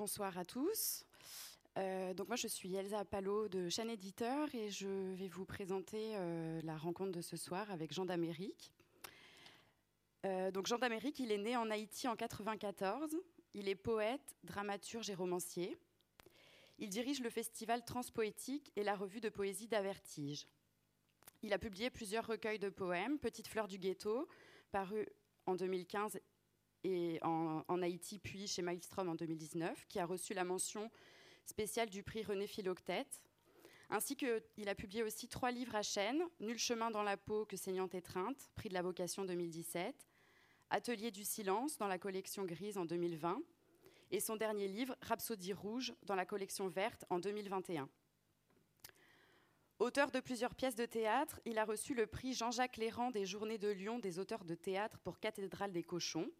bonsoir à tous. Euh, donc moi je suis Elsa Palot de Chaîne Éditeur et je vais vous présenter euh, la rencontre de ce soir avec Jean d'Amérique. Euh, donc Jean d'Amérique, il est né en Haïti en 94. Il est poète, dramaturge et romancier. Il dirige le festival Transpoétique et la revue de poésie d'Avertige. Il a publié plusieurs recueils de poèmes, Petite fleur du ghetto, paru en 2015 et en, Haïti, puis chez Maelstrom en 2019, qui a reçu la mention spéciale du prix René Philoctète. Ainsi qu'il a publié aussi trois livres à chaîne, Nul chemin dans la peau que saignante étreinte, prix de la vocation 2017, Atelier du silence dans la collection grise en 2020, et son dernier livre, Rhapsodie rouge, dans la collection verte en 2021. Auteur de plusieurs pièces de théâtre, il a reçu le prix Jean-Jacques Léran des Journées de Lyon des auteurs de théâtre pour Cathédrale des Cochons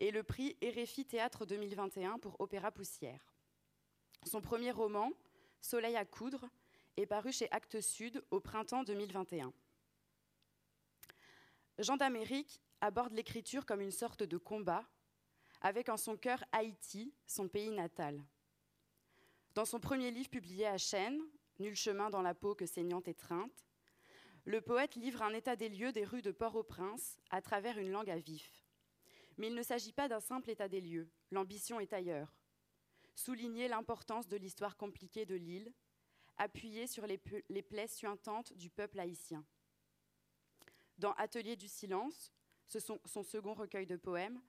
et le prix RFI Théâtre 2021 pour Opéra Poussière. Son premier roman, Soleil à coudre, est paru chez Actes Sud au printemps 2021. Jean d'Amérique aborde l'écriture comme une sorte de combat, avec en son cœur Haïti, son pays natal. Dans son premier livre publié à Chênes, Nul chemin dans la peau que saignante étreinte, le poète livre un état des lieux des rues de Port-au-Prince à travers une langue à vif. Mais il ne s'agit pas d'un simple état des lieux, l'ambition est ailleurs. Souligner l'importance de l'histoire compliquée de l'île, appuyer sur les, plaies suintantes du peuple haïtien. Dans Atelier du silence, son second recueil de poèmes,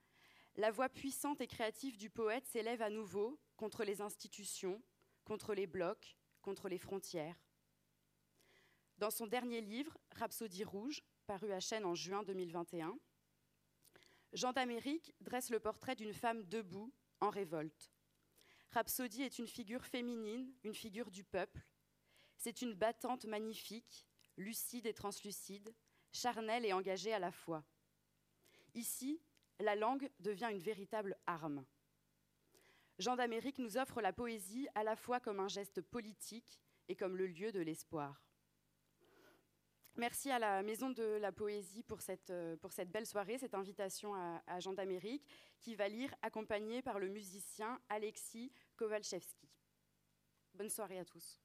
la voix puissante et créative du poète s'élève à nouveau contre les institutions, contre les blocs, contre les frontières. Dans son dernier livre, Rhapsodie rouge, paru à Chênes en juin 2021, Jean d'Amérique dresse le portrait d'une femme debout, en révolte. Rhapsodie est une figure féminine, une figure du peuple. C'est une battante magnifique, lucide et translucide, charnelle et engagée à la fois. Ici, la langue devient une véritable arme. Jean d'Amérique nous offre la poésie à la fois comme un geste politique et comme le lieu de l'espoir. Merci à la Maison de la Poésie pour cette, pour cette belle soirée, cette invitation à, à Jean d'Amérique, qui va lire accompagné par le musicien Alexis Kowalczewski. Bonne soirée à tous.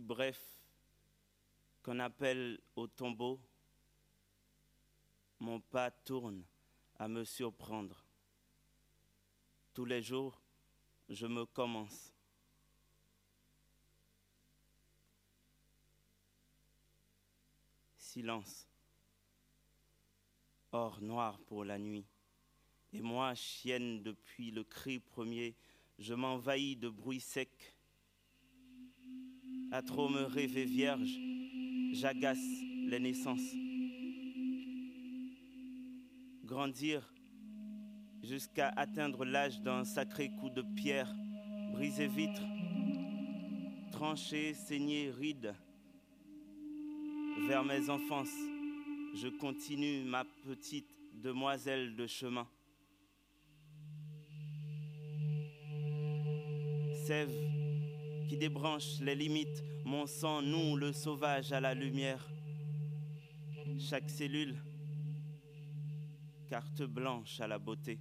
Bref qu'un appel au tombeau, mon pas tourne à me surprendre. Tous les jours, je me commence. Silence. Or noir pour la nuit. Et moi, chienne depuis le cri premier, je m'envahis de bruit sec. À trop me rêver vierge, j'agace les naissances. Grandir jusqu'à atteindre l'âge d'un sacré coup de pierre, briser vitre, trancher, saigner, ride. Vers mes enfances, je continue ma petite demoiselle de chemin. Sève qui débranche les limites, mon sang noue le sauvage à la lumière. Chaque cellule, carte blanche à la beauté.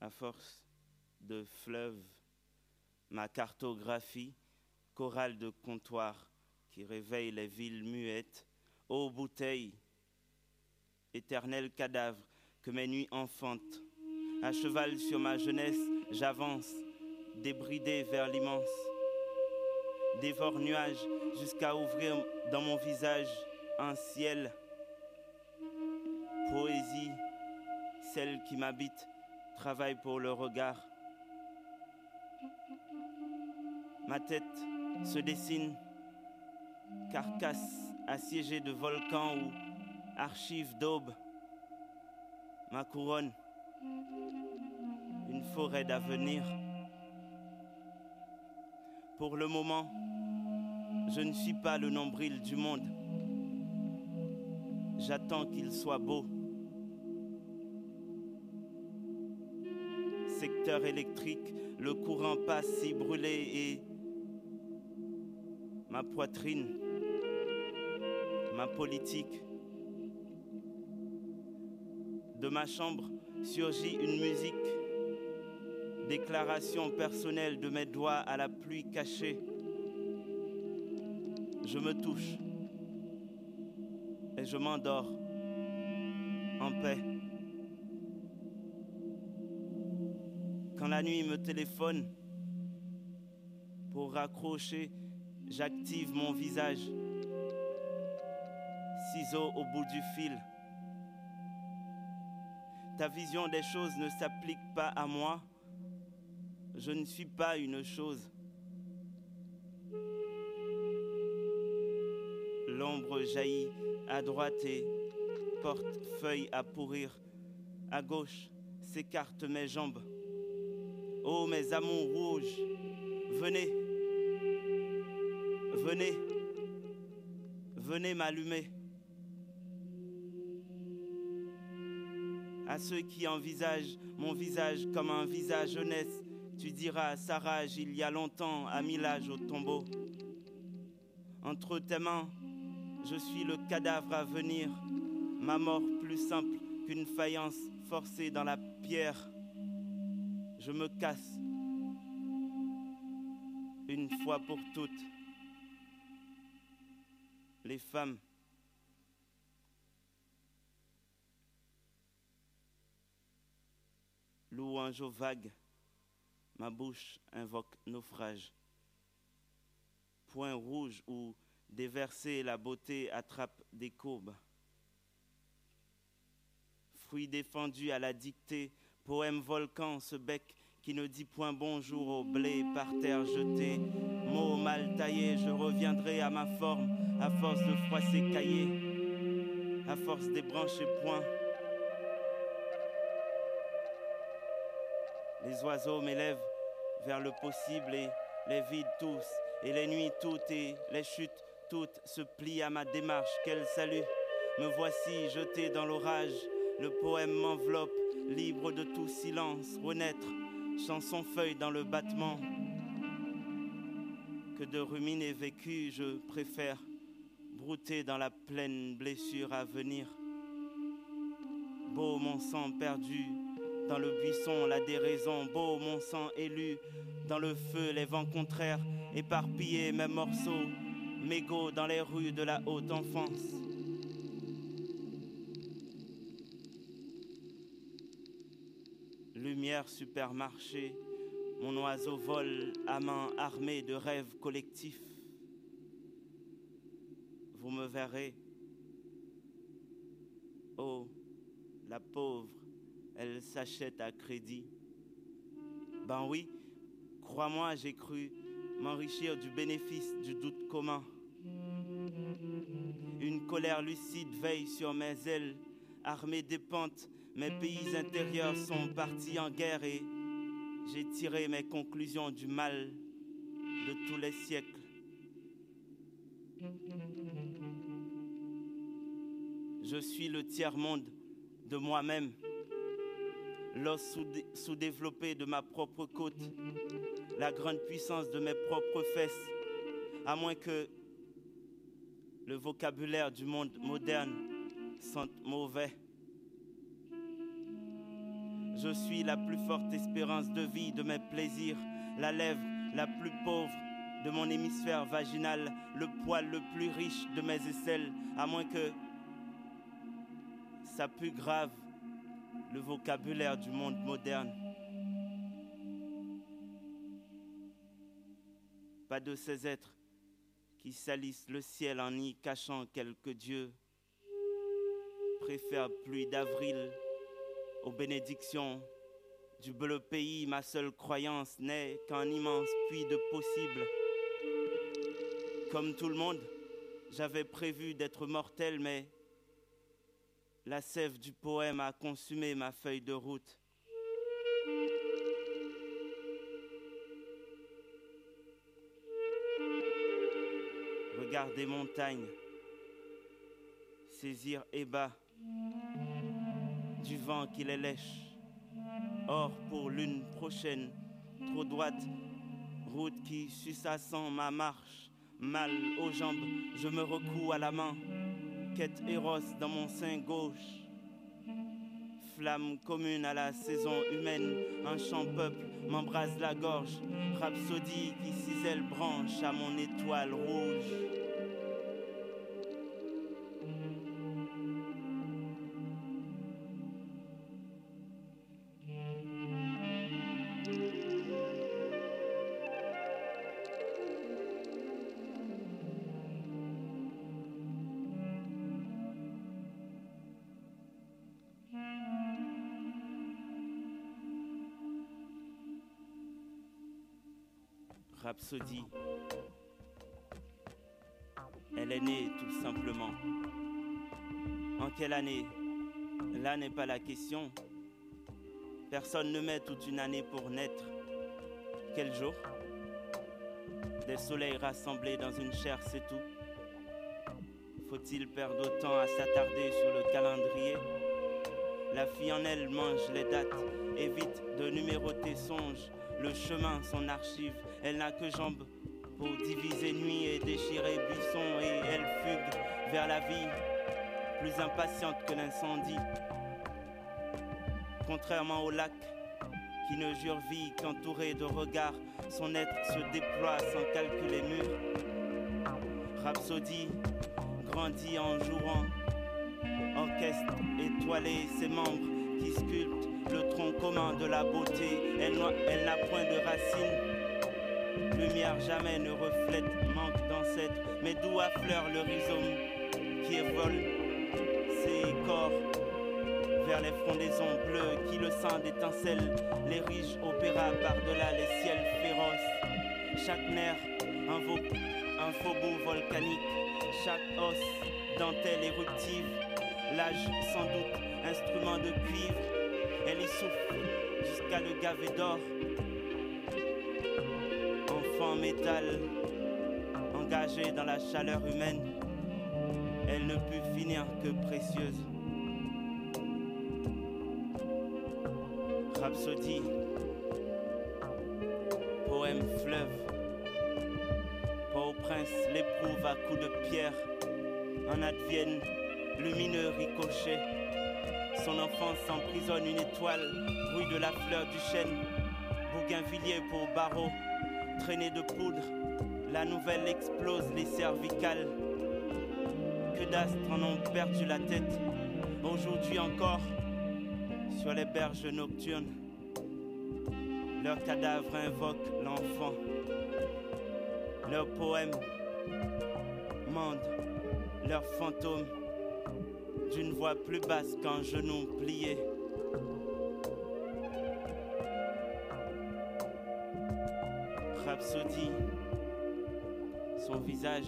À force de fleuves, ma cartographie, chorale de comptoir qui réveille les villes muettes, ô bouteilles, éternel cadavre que mes nuits enfantent. À cheval sur ma jeunesse, j'avance, débridé vers l'immense. Dévore nuages jusqu'à ouvrir dans mon visage un ciel. Poésie, celle qui m'habite, travaille pour le regard. Ma tête se dessine, carcasse assiégée de volcans ou archives d'aube. Ma couronne, forêt d'avenir. Pour le moment, je ne suis pas le nombril du monde. J'attends qu'il soit beau. Secteur électrique, le courant passe si brûlé et ma poitrine, ma politique. De ma chambre surgit une musique, déclaration personnelle de mes doigts à la pluie cachée. Je me touche et je m'endors en paix. Quand la nuit me téléphone pour raccrocher, j'active mon visage. Ciseaux au bout du fil. Ta vision des choses ne s'applique pas à moi. Je ne suis pas une chose. L'ombre jaillit à droite et porte feuille à pourrir. À gauche s'écartent mes jambes. Oh mes amours rouges, venez, venez, venez m'allumer. À ceux qui envisagent mon visage comme un visage jeunesse, tu diras, sa rage il y a longtemps a mis l'âge au tombeau. Entre tes mains, je suis le cadavre à venir, ma mort plus simple qu'une faïence forcée dans la pierre. Je me casse une fois pour toutes. Les femmes louange aux vagues, ma bouche invoque naufrage. Point rouge où déverser la beauté attrape des courbes. Fruit défendu à la dictée, poème volcan, ce bec qui ne dit point bonjour au blé par terre jeté. Mots mal taillés, je reviendrai à ma forme, à force de froisser cahiers, à force des branches et points. Les oiseaux m'élèvent vers le possible et les vides tous, et les nuits toutes et les chutes toutes se plient à ma démarche. Quel salut Me voici jeté dans l'orage, le poème m'enveloppe, libre de tout silence, renaître, chanson feuille dans le battement. Que de ruminer vécu, je préfère brouter dans la pleine blessure à venir. Beau mon sang perdu, Dans le buisson, la déraison, beau mon sang élu. Dans le feu, les vents contraires, éparpillés, mes morceaux, mégots dans les rues de la haute enfance. Lumière supermarché, mon oiseau vole à main armée de rêves collectifs. Vous me verrez. Oh, la pauvre, elle s'achète à crédit. Ben oui, crois-moi, j'ai cru m'enrichir du bénéfice du doute commun. Une colère lucide veille sur mes ailes, armée des pentes, mes pays intérieurs sont partis en guerre et j'ai tiré mes conclusions du mal de tous les siècles. Je suis le tiers-monde de moi-même, l'os sous-développé de ma propre côte, la grande puissance de mes propres fesses, à moins que le vocabulaire du monde moderne sente mauvais. Je suis la plus forte espérance de vie de mes plaisirs, la lèvre la plus pauvre de mon hémisphère vaginal, le poil le plus riche de mes aisselles, à moins que ça pue grave le vocabulaire du monde moderne. Pas de ces êtres qui salissent le ciel en y cachant quelques dieux, préfèrent pluie d'avril aux bénédictions du bleu pays, ma seule croyance n'est qu'un immense puits de possible. Comme tout le monde, j'avais prévu d'être mortel, mais la sève du poème a consumé ma feuille de route. Regarde des montagnes, saisir et bas du vent qui les lèche. Or, pour l'une prochaine, trop droite, route qui sans ma marche, mal aux jambes, je me recous à la main quête éros dans mon sein gauche. Flamme commune à la saison humaine, un chant peuple m'embrase la gorge, rhapsodie qui cisèle branche à mon étoile rouge. Elle est née tout simplement. En quelle année? Là n'est pas la question. Personne ne met toute une année pour naître. Quel jour? Des soleils rassemblés dans une chair, c'est tout. Faut-il perdre autant à s'attarder sur le calendrier? La fille en elle mange les dates, évite de numéroter songes le chemin, son archive. Elle n'a que jambes pour diviser nuit et déchirer buisson et elle fugue vers la vie, plus impatiente que l'incendie. Contrairement au lac, qui ne jure vie qu'entouré de regards, son être se déploie sans calculer mur. Rhapsodie grandit en jouant, orchestre étoilé, ses membres qui sculptent le tronc commun de la beauté. Elle n'a point de racines. Lumière jamais ne reflète manque d'ancêtre, mais d'où affleure le rhizome qui évole ses corps vers les frondaisons bleues qui le sang d'étincelles, les riches opéra par-delà les ciels féroces. Chaque nerf, un, un faubourg volcanique, chaque os, dentelle éruptive, l'âge sans doute, instrument de cuivre, elle y souffle jusqu'à le gaver d'or. Enfant métal, engagé dans la chaleur humaine, elle ne put finir que précieuse. Rhapsodie, poème fleuve, Port au prince l'éprouve à coups de pierre, en advienne lumineux ricochet. Son enfance emprisonne une étoile, bruit de la fleur du chêne, bougainvillier pour barreau, traînée de poudre, la nouvelle explose les cervicales. Que d'astres en ont perdu la tête, aujourd'hui encore, sur les berges nocturnes. Leurs cadavres invoquent l'enfant. Leurs poèmes mandent leurs fantômes d'une voix plus basse qu'un genou plié. Rhapsodie, son visage,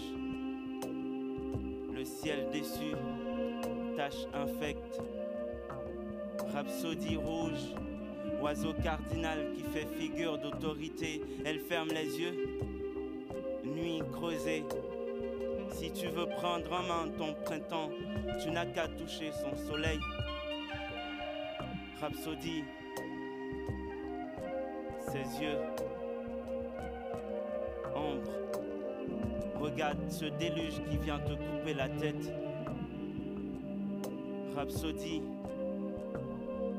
le ciel déçu, tache infecte. Rhapsodie rouge, oiseau cardinal qui fait figure d'autorité, elle ferme les yeux. Nuit creusée, si tu veux prendre en main ton printemps, tu n'as qu'à toucher son soleil. Rhapsodie, ses yeux, ce déluge qui vient te couper la tête. Rhapsodie,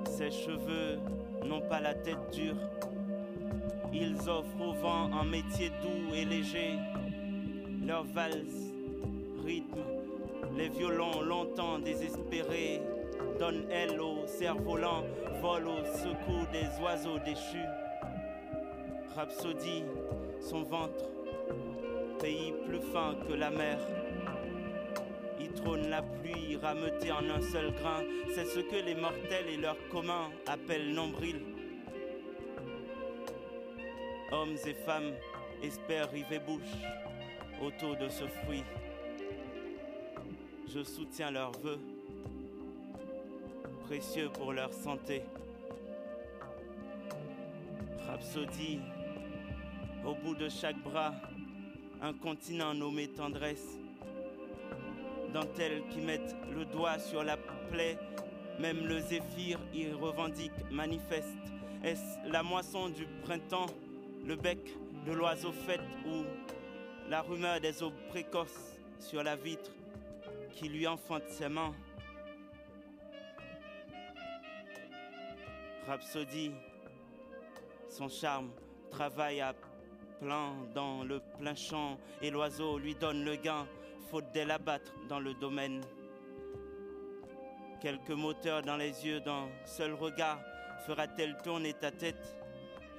ses cheveux n'ont pas la tête dure. Ils offrent au vent un métier doux et léger. Leur valse, rythme, les violons longtemps désespérés donnent aile au cerf-volant, volent au secours des oiseaux déchus. Rhapsodie, son ventre, pays plus fin que la mer. Y trône la pluie rameutée en un seul grain, c'est ce que les mortels et leurs communs appellent nombril. Hommes et femmes espèrent river bouche autour de ce fruit. Je soutiens leurs vœux, précieux pour leur santé. Rhapsodie, au bout de chaque bras, un continent nommé tendresse. Dentelles qui mettent le doigt sur la plaie, même le zéphyr y revendique, manifeste. Est-ce la moisson du printemps, le bec de l'oiseau fête ou la rumeur des eaux précoces sur la vitre qui lui enfante ses mains? Rhapsodie, son charme travaille à plein dans le plein champ et l'oiseau lui donne le gain, faute de l'abattre dans le domaine. Quelques moteurs dans les yeux d'un seul regard fera-t-elle tourner ta tête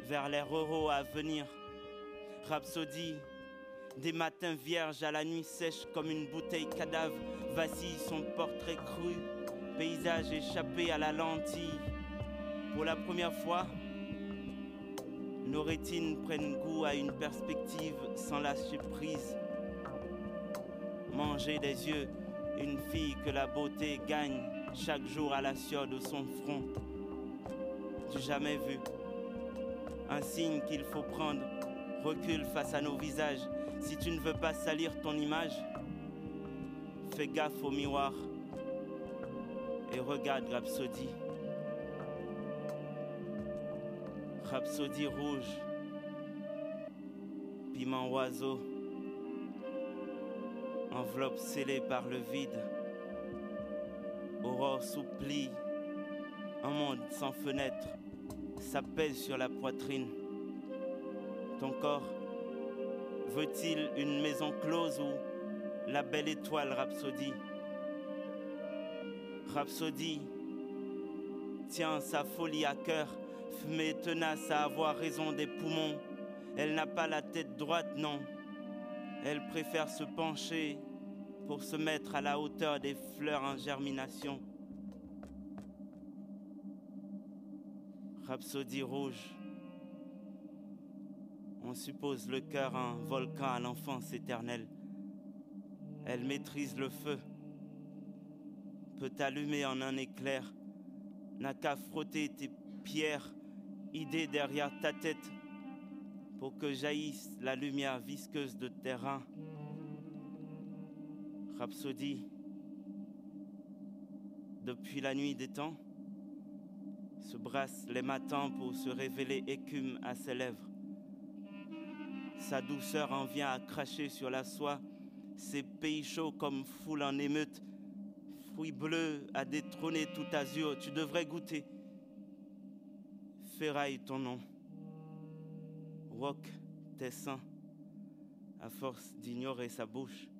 vers les ruraux à venir? Rhapsodie, des matins vierges à la nuit sèche comme une bouteille cadavre, vacille son portrait cru, paysage échappé à la lentille. Pour la première fois, nos rétines prennent goût à une perspective sans lâcher prise. Manger des yeux une fille que la beauté gagne chaque jour à la sueur de son front. Du jamais vu. Un signe qu'il faut prendre. Recule face à nos visages. Si tu ne veux pas salir ton image, fais gaffe au miroir et regarde Rhapsodie. Rhapsodie rouge, piment oiseau, enveloppe scellée par le vide, aurore souplie, un monde sans fenêtre, s'apaise sur la poitrine. Ton corps veut-il une maison close ou la belle étoile Rhapsodie Rhapsodie tient sa folie à cœur fumée tenace à avoir raison des poumons. Elle n'a pas la tête droite, non. Elle préfère se pencher pour se mettre à la hauteur des fleurs en germination. Rhapsodie rouge. On suppose le cœur un volcan à l'enfance éternelle. Elle maîtrise le feu, peut allumer en un éclair, n'a qu'à frotter tes pierres idée derrière ta tête pour que jaillisse la lumière visqueuse de terrain. Rhapsodie, depuis la nuit des temps, se brasse les matins pour se révéler écume à ses lèvres. Sa douceur en vient à cracher sur la soie, ses pays chauds comme foule en émeute, fruit bleu a détrôné tout azur, tu devrais goûter. Ferraille ton nom, rock tes seins, à force d'ignorer sa bouche.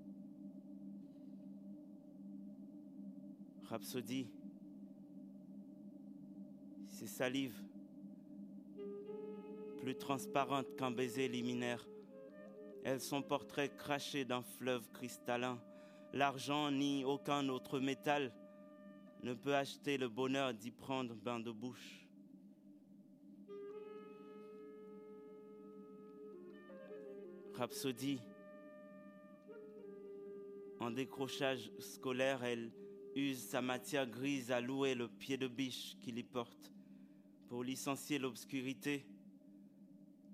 Rhapsodie, ses salives, plus transparentes qu'un baiser liminaire. Elles sont portraits crachés d'un fleuve cristallin. L'argent ni aucun autre métal ne peut acheter le bonheur d'y prendre bain de bouche. Rhapsodie, en décrochage scolaire, elle use sa matière grise à louer le pied de biche qu'il y porte. Pour licencier l'obscurité,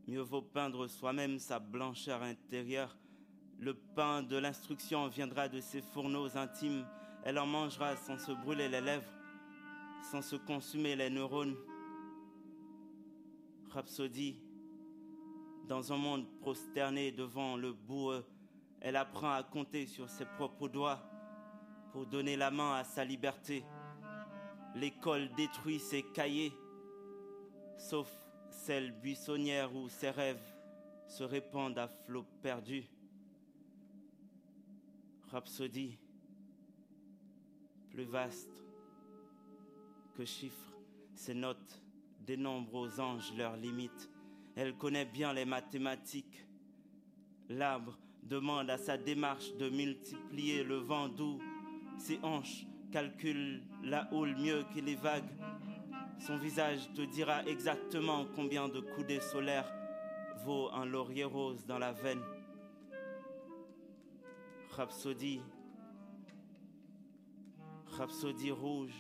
mieux vaut peindre soi-même sa blancheur intérieure. Le pain de l'instruction viendra de ses fourneaux intimes. Elle en mangera sans se brûler les lèvres, sans se consumer les neurones. Rhapsodie, dans un monde prosterné devant le boueux, elle apprend à compter sur ses propres doigts pour donner la main à sa liberté. L'école détruit ses cahiers, sauf celle buissonnière où ses rêves se répandent à flots perdus. Rhapsodie, plus vaste que chiffres, ses notes dénombrent aux anges leurs limites. Elle connaît bien les mathématiques. L'arbre demande à sa démarche de multiplier le vent doux. Ses hanches calculent la houle mieux que les vagues. Son visage te dira exactement combien de coudées solaires vaut un laurier rose dans la veine. Rhapsodie, rhapsodie rouge.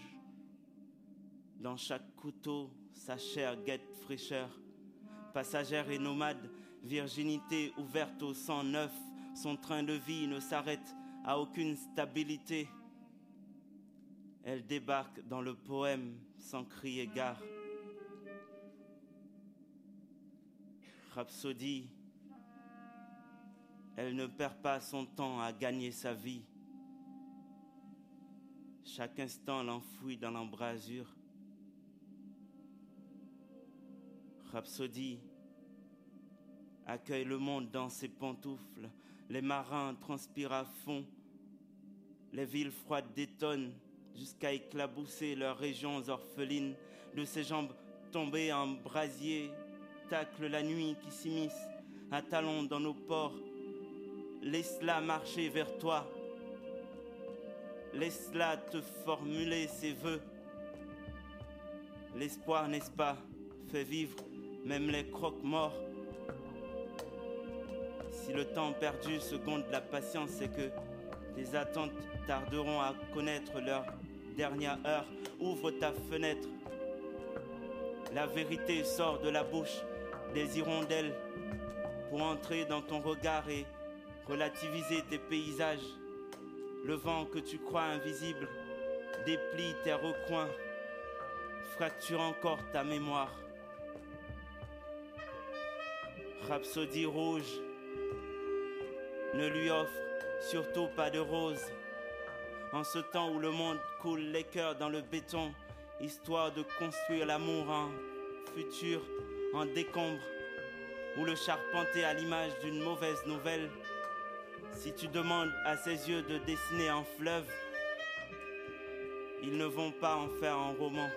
Dans chaque couteau, sa chair guette fraîcheur. Passagère et nomade, virginité ouverte au sang neuf, son train de vie ne s'arrête à aucune stabilité. Elle débarque dans le poème sans crier gare. Rhapsodie, elle ne perd pas son temps à gagner sa vie. Chaque instant l'enfouit dans l'embrasure. Rhapsodie accueille le monde dans ses pantoufles. Les marins transpirent à fond. Les villes froides détonnent jusqu'à éclabousser leurs régions orphelines. De ses jambes tombées en brasier, tacle la nuit qui s'immisce à talons dans nos ports. Laisse-la marcher vers toi. Laisse-la te formuler ses voeux. L'espoir, n'est-ce pas, fait vivre même les croque-morts. Si le temps perdu seconde la patience, c'est que tes attentes tarderont à connaître leur dernière heure. Ouvre ta fenêtre. La vérité sort de la bouche des hirondelles pour entrer dans ton regard et relativiser tes paysages. Le vent que tu crois invisible déplie tes recoins, fracture encore ta mémoire. Rhapsodie rouge, ne lui offre surtout pas de rose. En ce temps où le monde coule les cœurs dans le béton, histoire de construire l'amour en futur, en décombre, ou le charpenter à l'image d'une mauvaise nouvelle, si tu demandes à ses yeux de dessiner un fleuve, ils ne vont pas en faire un roman.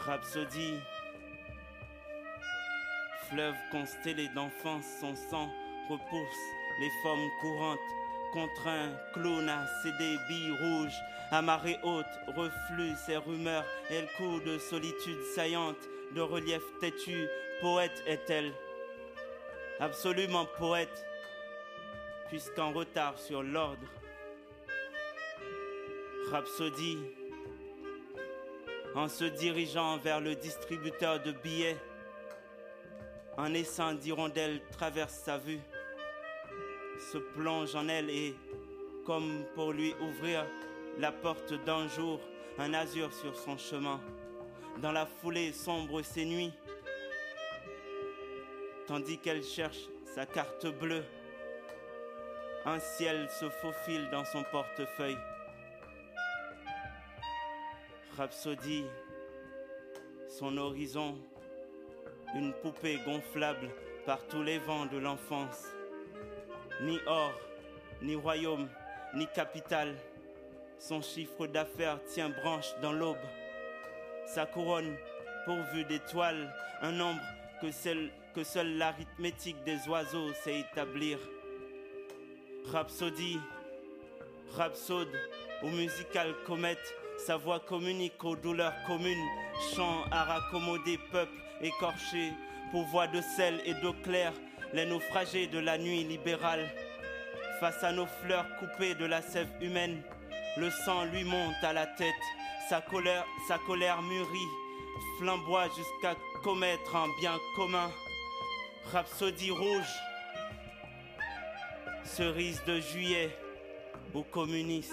Rhapsodie, fleuve constellé d'enfance, son sang repousse les formes courantes, contraint, clown à céder billes rouges, à marée haute, reflue ses rumeurs, elle court de solitude saillante, de relief têtu, poète est-elle, absolument poète, puisqu'en retard sur l'ordre. Rhapsodie, en se dirigeant vers le distributeur de billets, un essaim d'hirondelles traverse sa vue, se plonge en elle et, comme pour lui ouvrir la porte d'un jour, un azur sur son chemin. Dans la foulée sombre ses nuits, tandis qu'elle cherche sa carte bleue, Un ciel se faufile dans son portefeuille. Rhapsodie, son horizon, une poupée gonflable par tous les vents de l'enfance. Ni or, ni royaume, ni capitale. Son chiffre d'affaires tient branche dans l'aube. Sa couronne, pourvue d'étoiles, un nombre que seul, que seule l'arithmétique des oiseaux sait établir. Rhapsodie, rhapsode ou musicale comète, sa voix communique aux douleurs communes, chant à raccommoder peuple écorché, voix de sel et d'eau claire, les naufragés de la nuit libérale. Face à nos fleurs coupées de la sève humaine, le sang lui monte à la tête, sa colère, sa colère mûrit, flamboie jusqu'à commettre un bien commun. Rhapsodie rouge, cerise de juillet ou communiste.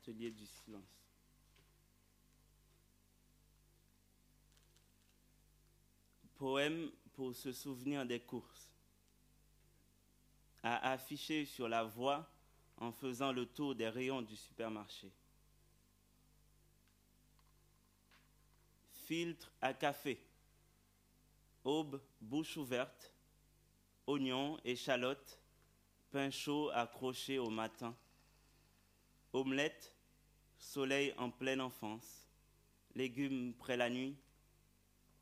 Atelier du silence. Poème pour se souvenir des courses. À afficher sur la voie en faisant le tour des rayons du supermarché. Filtre à café. Aube, bouche ouverte. Oignons, échalotes, pain chaud accroché au matin. Omelette, soleil en pleine enfance, légumes près la nuit,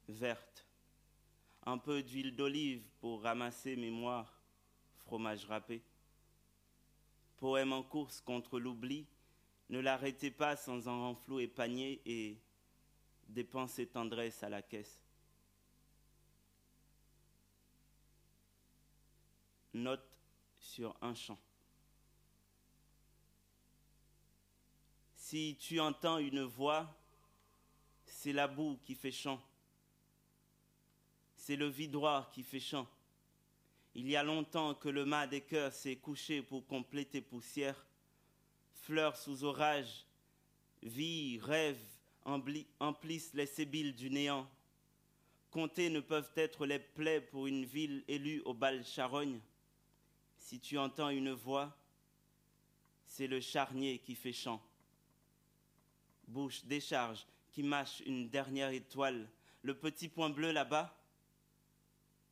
verte, un peu d'huile d'olive pour ramasser mémoire, fromage râpé. Poème en course contre l'oubli, ne l'arrêtez pas sans un renflou épanier et dépensez tendresse à la caisse. Note sur un champ. Si tu entends une voix, c'est la boue qui fait chant. C'est le vidroir qui fait chant. Il y a longtemps que le mât des cœurs s'est couché pour compléter poussière. Fleurs sous orage, vie, rêve emplissent les sébiles du néant. Compter ne peuvent être les plaies pour une ville élue au bal charogne. Si tu entends une voix, c'est le charnier qui fait chant bouche, décharge, qui mâche une dernière étoile. Le petit point bleu là-bas,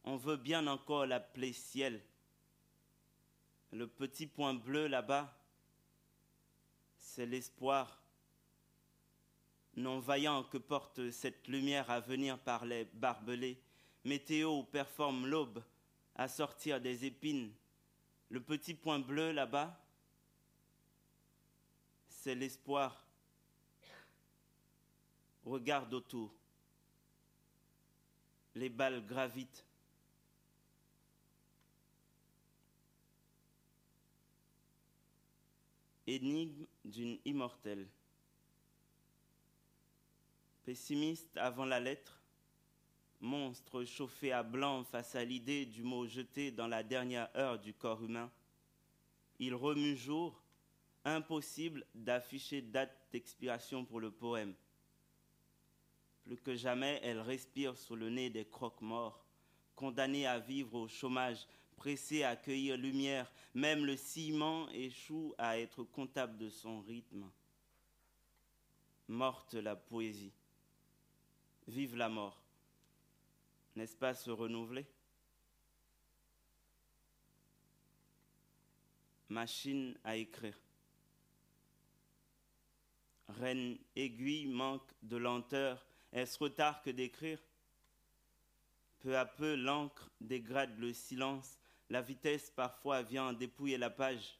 on veut bien encore l'appeler ciel. Le petit point bleu là-bas, c'est l'espoir non vaillant que porte cette lumière à venir par les barbelés. Météo performe l'aube à sortir des épines. Le petit point bleu là-bas, c'est l'espoir Regarde autour. Les balles gravitent. Énigme d'une immortelle. Pessimiste avant la lettre, monstre chauffé à blanc face à l'idée du mot jeté dans la dernière heure du corps humain, il remue jour, impossible d'afficher date d'expiration pour le poème. Plus que jamais, elle respire sous le nez des croque-morts, condamnée à vivre au chômage pressé à accueillir lumière, même le ciment échoue à être comptable de son rythme. Morte la poésie. Vive la mort. N'est-ce pas se renouveler? Machine à écrire. Reine aiguille manque de lenteur. Est-ce retard que d'écrire? Peu à peu, l'encre dégrade le silence. La vitesse parfois vient dépouiller la page.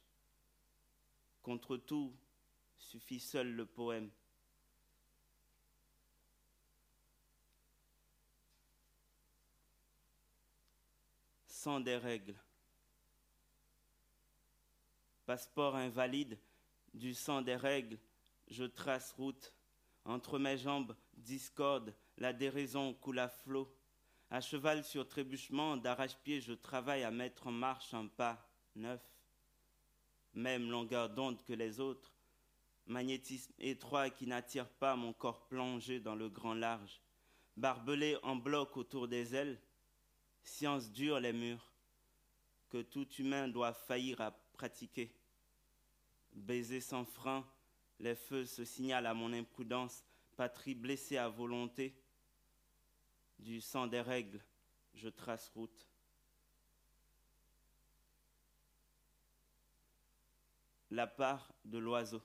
Contre tout, suffit seul le poème. Sans des règles. Passeport invalide, du sang des règles, je trace route. Entre mes jambes, discorde, la déraison coule à flot. À cheval sur trébuchement, d'arrache-pied, je travaille à mettre en marche un pas neuf. Même longueur d'onde que les autres, magnétisme étroit qui n'attire pas mon corps plongé dans le grand large. Barbelé en bloc autour des ailes, science dure les murs, que tout humain doit faillir à pratiquer. Baiser sans frein, les feux se signalent à mon imprudence, patrie blessée à volonté. Du sang des règles, je trace route. La part de l'oiseau.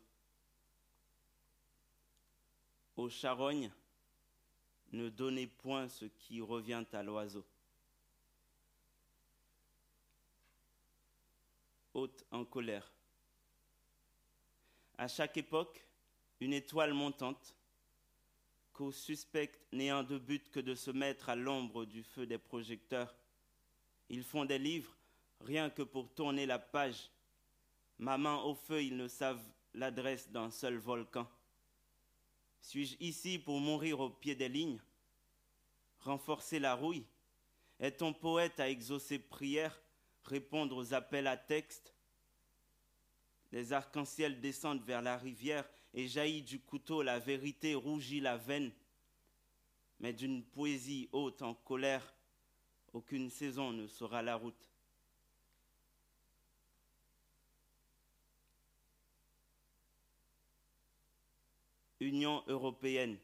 Aux charognes, ne donnez point ce qui revient à l'oiseau. Haute en colère. À chaque époque, une étoile montante, qu'au suspect n'ayant de but que de se mettre à l'ombre du feu des projecteurs. Ils font des livres rien que pour tourner la page. Ma main au feu, ils ne savent l'adresse d'un seul volcan. Suis-je ici pour mourir au pied des lignes? Renforcer la rouille? Est ton poète à exaucer prière, répondre aux appels à texte? Les arcs-en-ciel descendent vers la rivière et jaillit du couteau la vérité rougit la veine. Mais d'une poésie haute en colère, aucune saison ne sera la route. Union européenne.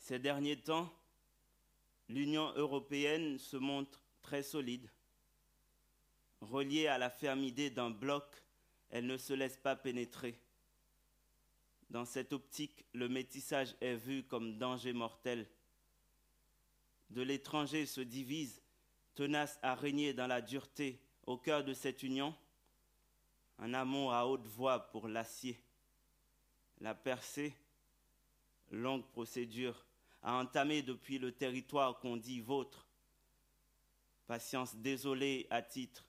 Ces derniers temps, l'Union européenne se montre très solide. Reliée à la ferme idée d'un bloc, elle ne se laisse pas pénétrer. Dans cette optique, le métissage est vu comme danger mortel. De l'étranger se divise, tenace à régner dans la dureté au cœur de cette union, un amour à haute voix pour l'acier. La percée, longue procédure, a entamé depuis le territoire qu'on dit vôtre. Patience désolée à titre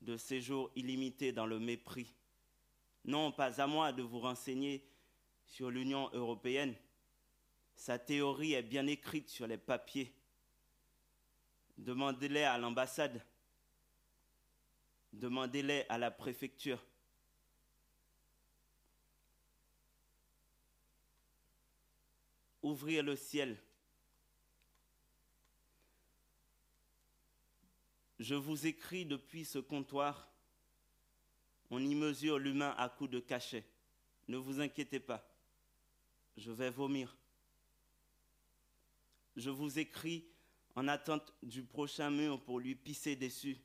de séjour illimité dans le mépris. Non, pas à moi de vous renseigner sur l'Union européenne. Sa théorie est bien écrite sur les papiers. Demandez-les à l'ambassade. Demandez-les à la préfecture. Ouvrir le ciel. Je vous écris depuis ce comptoir. On y mesure l'humain à coups de cachet. Ne vous inquiétez pas. Je vais vomir. Je vous écris en attente du prochain mur pour lui pisser dessus.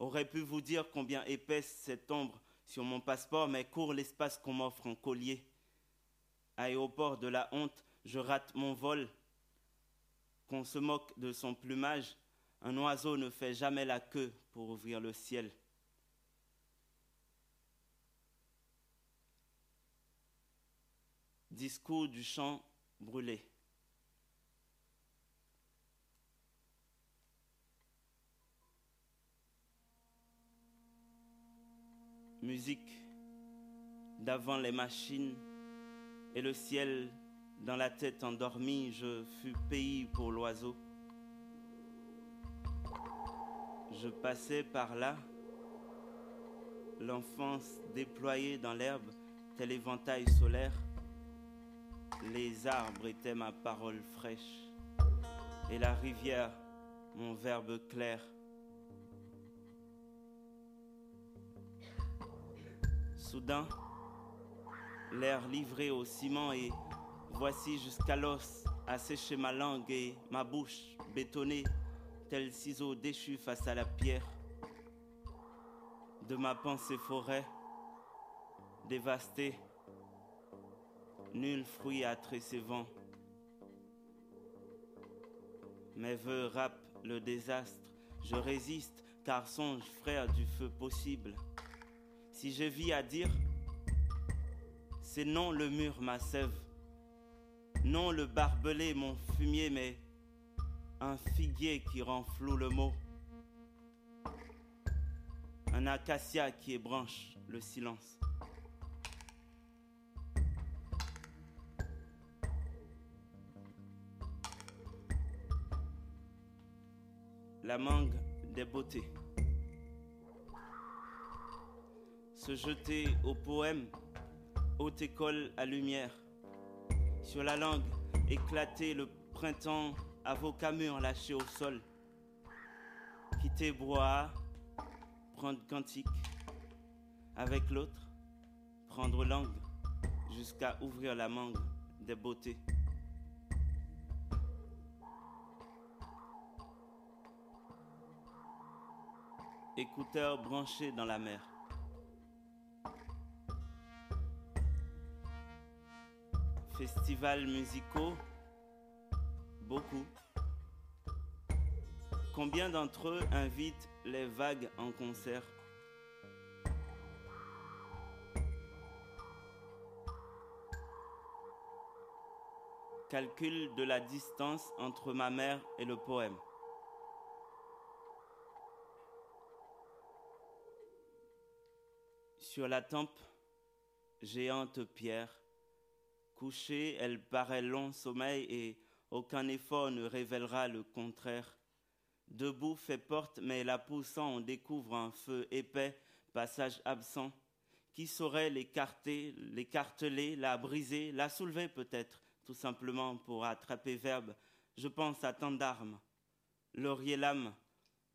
Aurait pu vous dire combien épaisse cette ombre sur mon passeport, mais court l'espace qu'on m'offre en collier. Aéroport de la honte, je rate mon vol. Qu'on se moque de son plumage, un oiseau ne fait jamais la queue pour ouvrir le ciel. Discours du chant brûlé. Musique d'avant les machines et le ciel dans la tête endormie, je fus pays pour l'oiseau. Je passais par là, l'enfance déployée dans l'herbe, tel éventail solaire. Les arbres étaient ma parole fraîche. et la rivière, mon verbe clair. Soudain, l'air livré au ciment et voici jusqu'à l'os asséché ma langue et ma bouche bétonnée, tel ciseau déchu face à la pierre de ma pensée forêt dévastée, nul fruit à ses vents. Mes voeux rap le désastre, je résiste, car songe frère du feu possible. Si je vis à dire, c'est non le mur ma sève, non le barbelé mon fumier, mais un figuier qui rend flou le mot, un acacia qui ébranche le silence. la mangue des beautés. Se jeter au poème, haute école à lumière. Sur la langue, éclater le printemps, avocat mûr lâché au sol. Quitter bois, prendre cantique. Avec l'autre, prendre langue, jusqu'à ouvrir la mangue des beautés. écouteurs branchés dans la mer. Festivals musicaux, Combien d'entre eux invitent les vagues en concert? Calcul de la distance entre ma mère et le poème. Sur la tempe, géante pierre, couchée, elle paraît long sommeil et aucun effort ne révélera le contraire. Debout fait porte, mais la poussant, on découvre un feu épais, passage absent. Qui saurait l'écarter, l'écarteler, la briser, la soulever peut-être, tout simplement pour attraper verbe Je pense à tant d'armes. Laurier lame,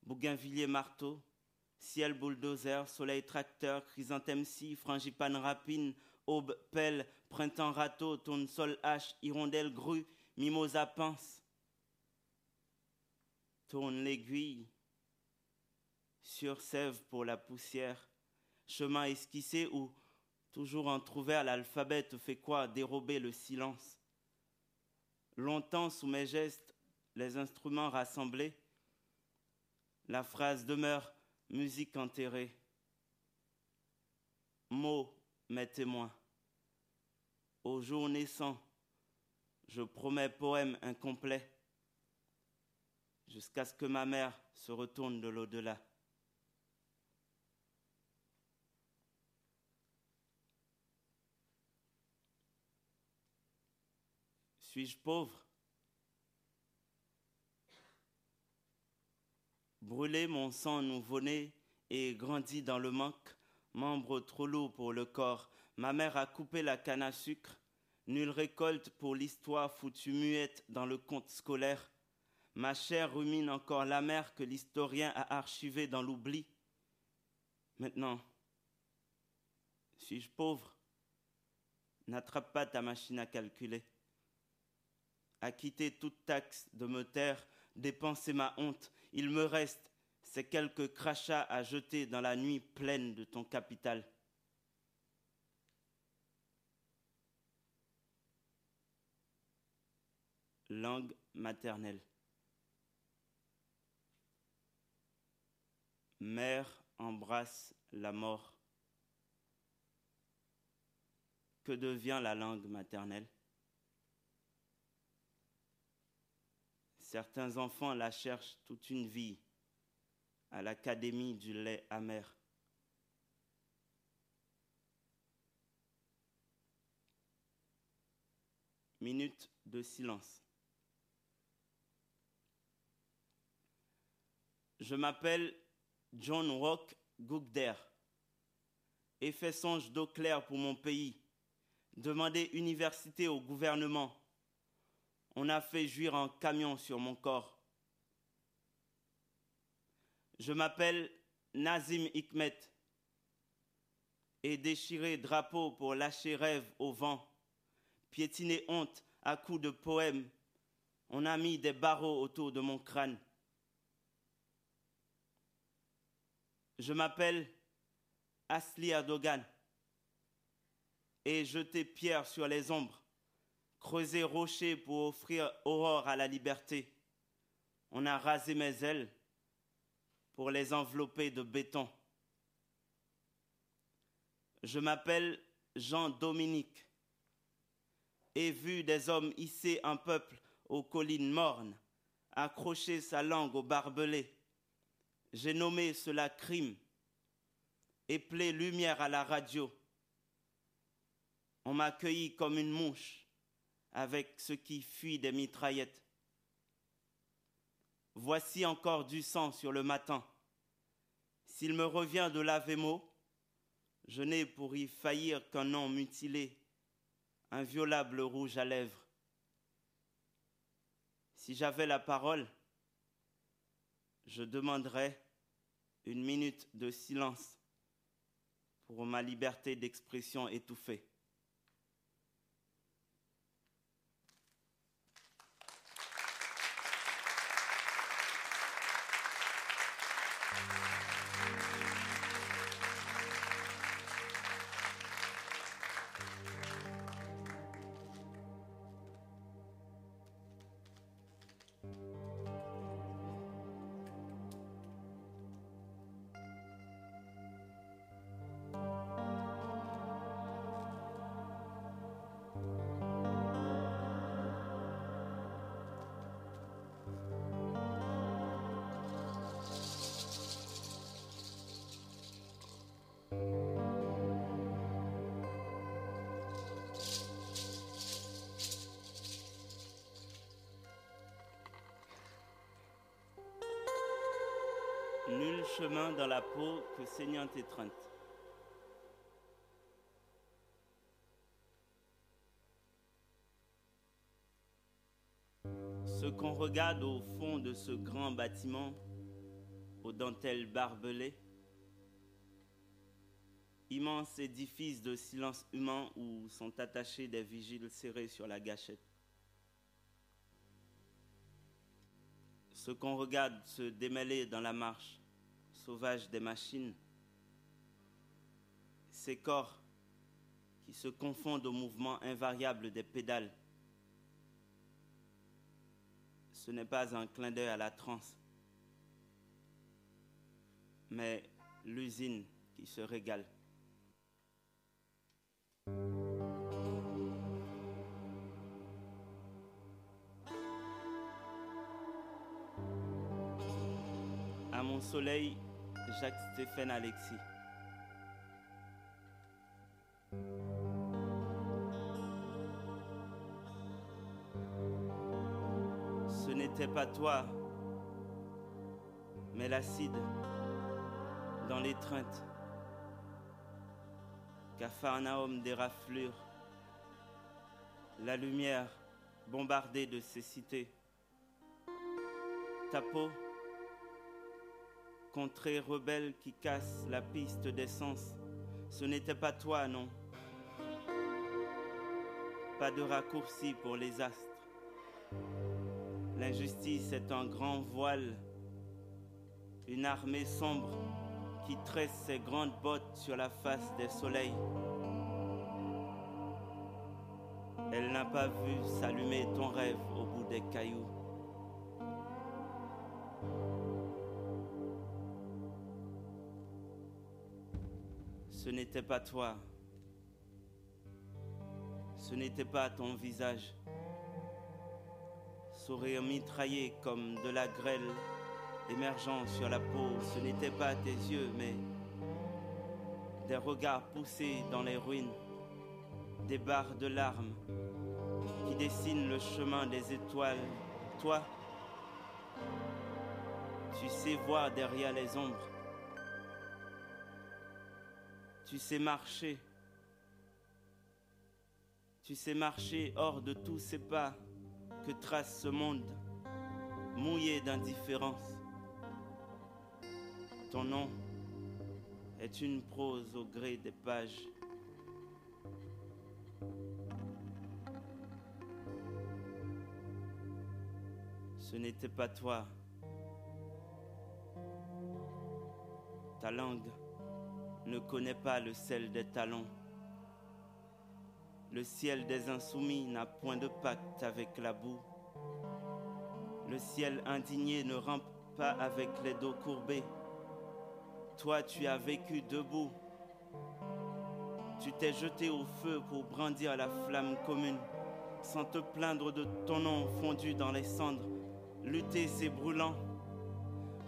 bougainvillier marteau, Ciel bulldozer, soleil tracteur, chrysanthème si, frangipane rapine, aube pelle, printemps râteau, tournesol hache, hirondelle grue, mimosa pince. Tourne l'aiguille, sur sève pour la poussière, chemin esquissé ou toujours entrouvert l'alphabet fait quoi? Dérober le silence. Longtemps sous mes gestes, les instruments rassemblés, la phrase demeure musique enterrée. Mots, mes témoins. Au jour naissant, je promets poème incomplet jusqu'à ce que ma mère se retourne de l'au-delà. Suis-je pauvre? Brûler mon sang nouveau-né et grandi dans le manque, membre trop lourd pour le corps. Ma mère a coupé la canne à sucre. Nulle récolte pour l'histoire foutue muette dans le conte scolaire. Ma chair rumine encore la que l'historien a archivée dans l'oubli. Maintenant, suis-je pauvre? N'attrape pas ta machine à calculer. Acquitter toute taxe de me taire, dépenser ma honte, il me reste ces quelques crachats à jeter dans la nuit pleine de ton capital. Langue maternelle. Mère embrasse la mort. Que devient la langue maternelle? Certains enfants la cherchent toute une vie à l'académie du lait amer. Minute de silence. Je m'appelle John Rock Gugder et fais songe d'eau claire pour mon pays. Demandez université au gouvernement On a fait jouir un camion sur mon corps. Je m'appelle Nazim Hikmet et déchirer drapeau pour lâcher rêve au vent, piétiner honte à coups de poèmes. On a mis des barreaux autour de mon crâne. Je m'appelle Asli Erdogan et jeter pierre sur les ombres, creuser rocher pour offrir aurore à la liberté. On a rasé mes ailes pour les envelopper de béton. Je m'appelle Jean-Dominique et vu des hommes hisser un peuple aux collines mornes, accrocher sa langue au barbelé. J'ai nommé cela crime, éplé lumière à la radio. On m'a accueilli comme une mouche avec ce qui fuit des mitraillettes. Voici encore du sang sur le matin. S'il me revient de laver mot, je n'ai pour y faillir qu'un nom mutilé, un violable rouge à lèvres. Si j'avais la parole, je demanderais une minute de silence pour ma liberté d'expression étouffée. Chemin dans la peau que saignante étreinte. Ce qu'on regarde au fond de ce grand bâtiment, aux dentelles barbelées, immense édifice de silence humain où sont attachés des vigiles serrés sur la gâchette. Ce qu'on regarde se démêler dans la marche sauvage des machines, ces corps qui se confondent au mouvement invariable des pédales. Ce n'est pas un clin d'œil à la transe, mais l'usine qui se régale. À mon soleil, Jacques-Stéphane Alexis. Ce n'était pas toi, mais l'acide dans l'étreinte. Capharnaüm des raflures, la lumière bombardée de ces cités. Ta peau contrée rebelle qui casse la piste d'essence. Ce n'était pas toi, non. Pas de raccourci pour les astres. L'injustice est un grand voile, une armée sombre qui tresse ses grandes bottes sur la face des soleils. Elle n'a pas vu s'allumer ton rêve au bout des cailloux. Ce n'était pas toi. Ce n'était pas ton visage. Sourire mitraillé comme de la grêle émergeant sur la peau. Ce n'était pas tes yeux, mais des regards poussés dans les ruines, des barres de larmes qui dessinent le chemin des étoiles. Toi, tu sais voir derrière les ombres. Tu sais marcher. Tu sais marcher hors de tous ces pas que trace ce monde mouillé d'indifférence. Ton nom est une prose au gré des pages. Ce n'était pas toi. Ta langue ne connaît pas le sel des talons. Le ciel des insoumis n'a point de pacte avec la boue. Le ciel indigné ne rampe pas avec les dos courbés. Toi, tu as vécu debout. Tu t'es jeté au feu pour brandir la flamme commune, sans te plaindre de ton nom fondu dans les cendres. Lutter, c'est brûlant.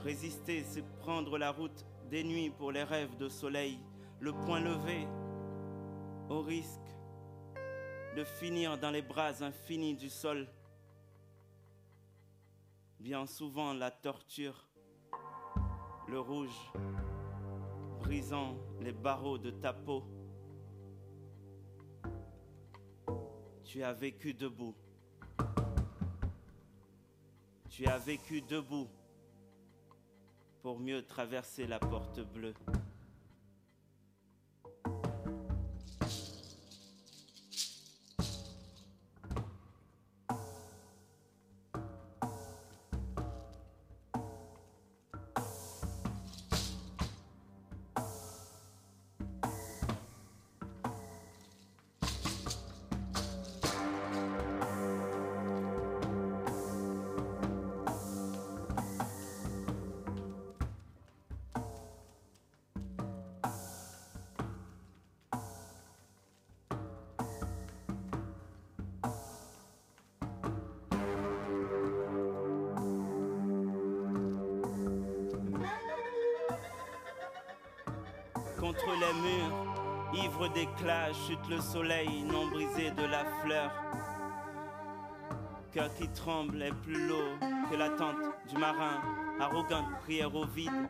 Résister, c'est prendre la route des nuits pour les rêves de soleil, le point levé, au risque de finir dans les bras infinis du sol. Bien souvent la torture, le rouge, brisant les barreaux de ta peau. Tu as vécu debout. Tu as vécu debout pour mieux traverser la porte bleue. D'éclat, chute le soleil non brisé de la fleur. Cœur qui tremble est plus lourd que l'attente du marin, arrogante prière au vide.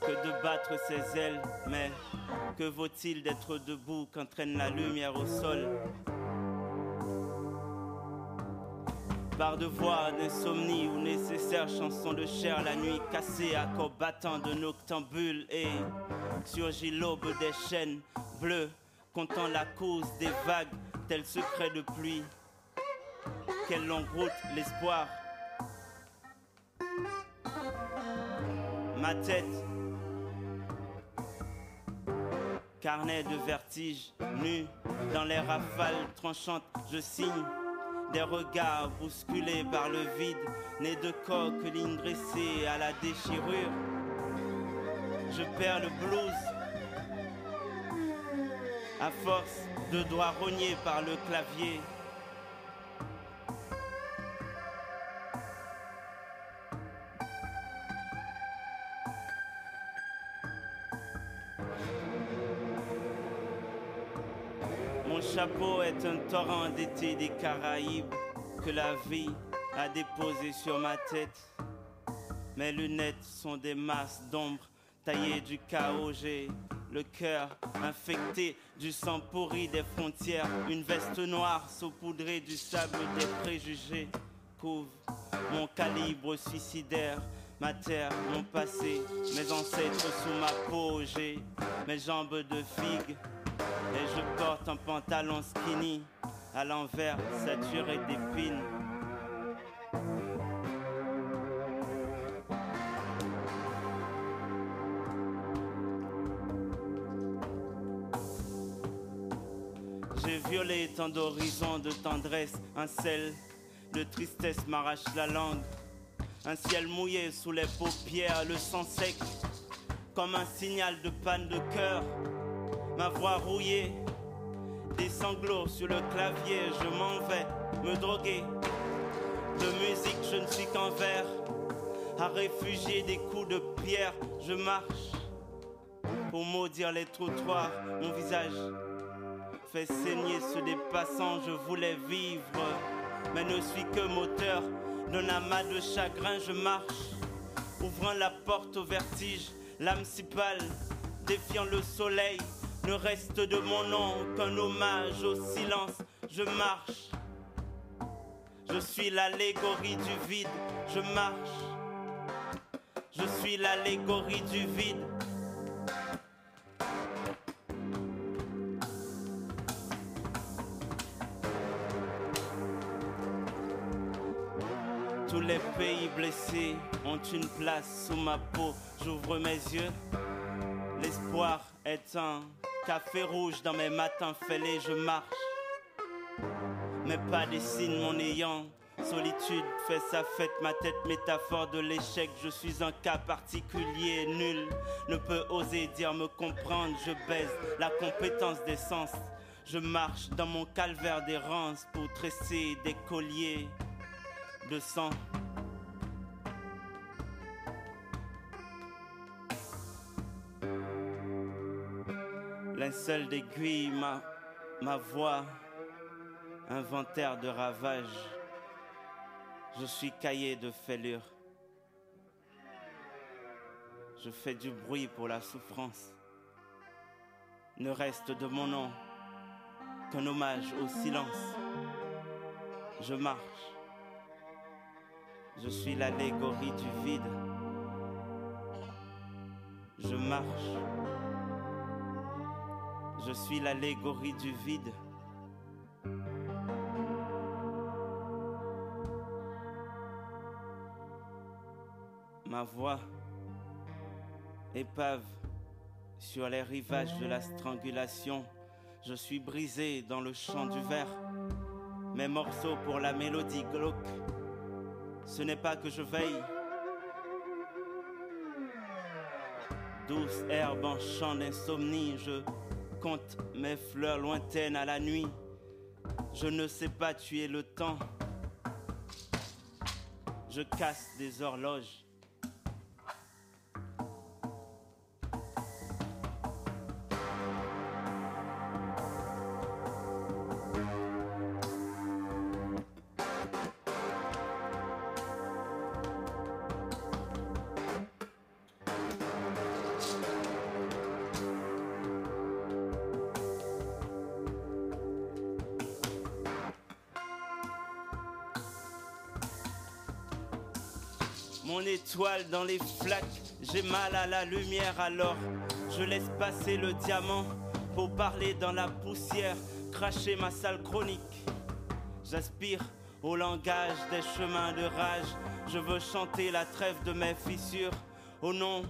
Que de battre ses ailes, mais que vaut-il d'être debout qu'entraîne la lumière au sol? Barre de voix, d'insomnie ou nécessaire chanson de chair, la nuit cassée, accord battant de noctambule et surgit l'aube des chaînes bleues, comptant la cause des vagues, tel secret de pluie. Quelle longue route, l'espoir. Ma tête, carnet de vertige, nu dans les rafales tranchantes, je signe des regards bousculés par le vide, nés de coque, lignes dressées à la déchirure. Je perds le blues à force de doigts rognés par le clavier. Mon chapeau est un torrent d'été des Caraïbes que la vie a déposé sur ma tête. Mes lunettes sont des masses d'ombre taillées du chaos. Le cœur infecté du sang pourri des frontières. Une veste noire saupoudrée du sable des préjugés couvre mon calibre suicidaire. Ma terre, mon passé, mes ancêtres sous ma peau, j'ai mes jambes de figue et je porte un pantalon skinny à l'envers saturé d'épines. D'horizons de tendresse, un sel de tristesse m'arrache la langue. Un ciel mouillé sous les paupières, le sang sec, comme un signal de panne de cœur. Ma voix rouillée, des sanglots sur le clavier, je m'en vais me droguer. De musique, je ne suis qu'un verre, à réfugier des coups de pierre, je marche. Pour maudire les trottoirs, mon visage fait saigner ceux des passants, je voulais vivre, mais ne suis que moteur d'un amas de chagrin, je marche, ouvrant la porte au vertige, l'âme si pâle, défiant le soleil, ne reste de mon nom qu'un hommage au silence, je marche, Je suis l'allégorie du vide, je marche. Je suis l'allégorie du vide. Les pays blessés ont une place sous ma peau. J'ouvre mes yeux. L'espoir est un café rouge dans mes matins fêlés. Je marche mais pas des signes mon ayant. Solitude fait sa fête, ma tête métaphore de l'échec. Je suis un cas particulier, nul ne peut oser dire me comprendre. Je baise la compétence des sens. Je marche dans mon calvaire d'errance pour tresser des colliers de sang. Linceul d'aiguille, ma, ma voix inventaire de ravages. Je suis cahier de fêlure. Je fais du bruit pour la souffrance. Ne reste de mon nom qu'un hommage au silence. Je marche. Je suis l'allégorie du vide. Je marche. Je suis l'allégorie du vide. ma voix épave sur les rivages de la strangulation. Je suis brisé dans le chant du verre. Mes morceaux pour la mélodie glauque. Ce n'est pas que je veille. Douce herbe en chant d'insomnie, je compte mes fleurs lointaines à la nuit. Je ne sais pas tuer le temps. Je casse des horloges. Dans les flaques, j'ai mal à la lumière alors je laisse passer le diamant pour parler dans la poussière, cracher ma sale chronique. J'aspire au langage des chemins de rage, je veux chanter la trêve de mes fissures. Au nom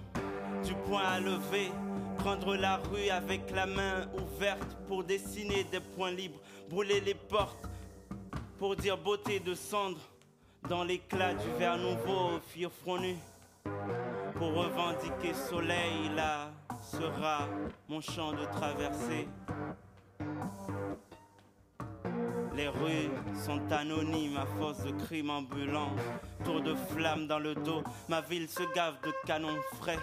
du point à lever, prendre la rue avec la main ouverte pour dessiner des points libres, brûler les portes pour dire beauté de cendre dans l'éclat du verre nouveau, fille front nu. Pour revendiquer soleil, là sera mon champ de traversée. Les rues sont anonymes à force de crimes ambulants. Tour de flammes dans le dos, ma ville se gave de canons frais.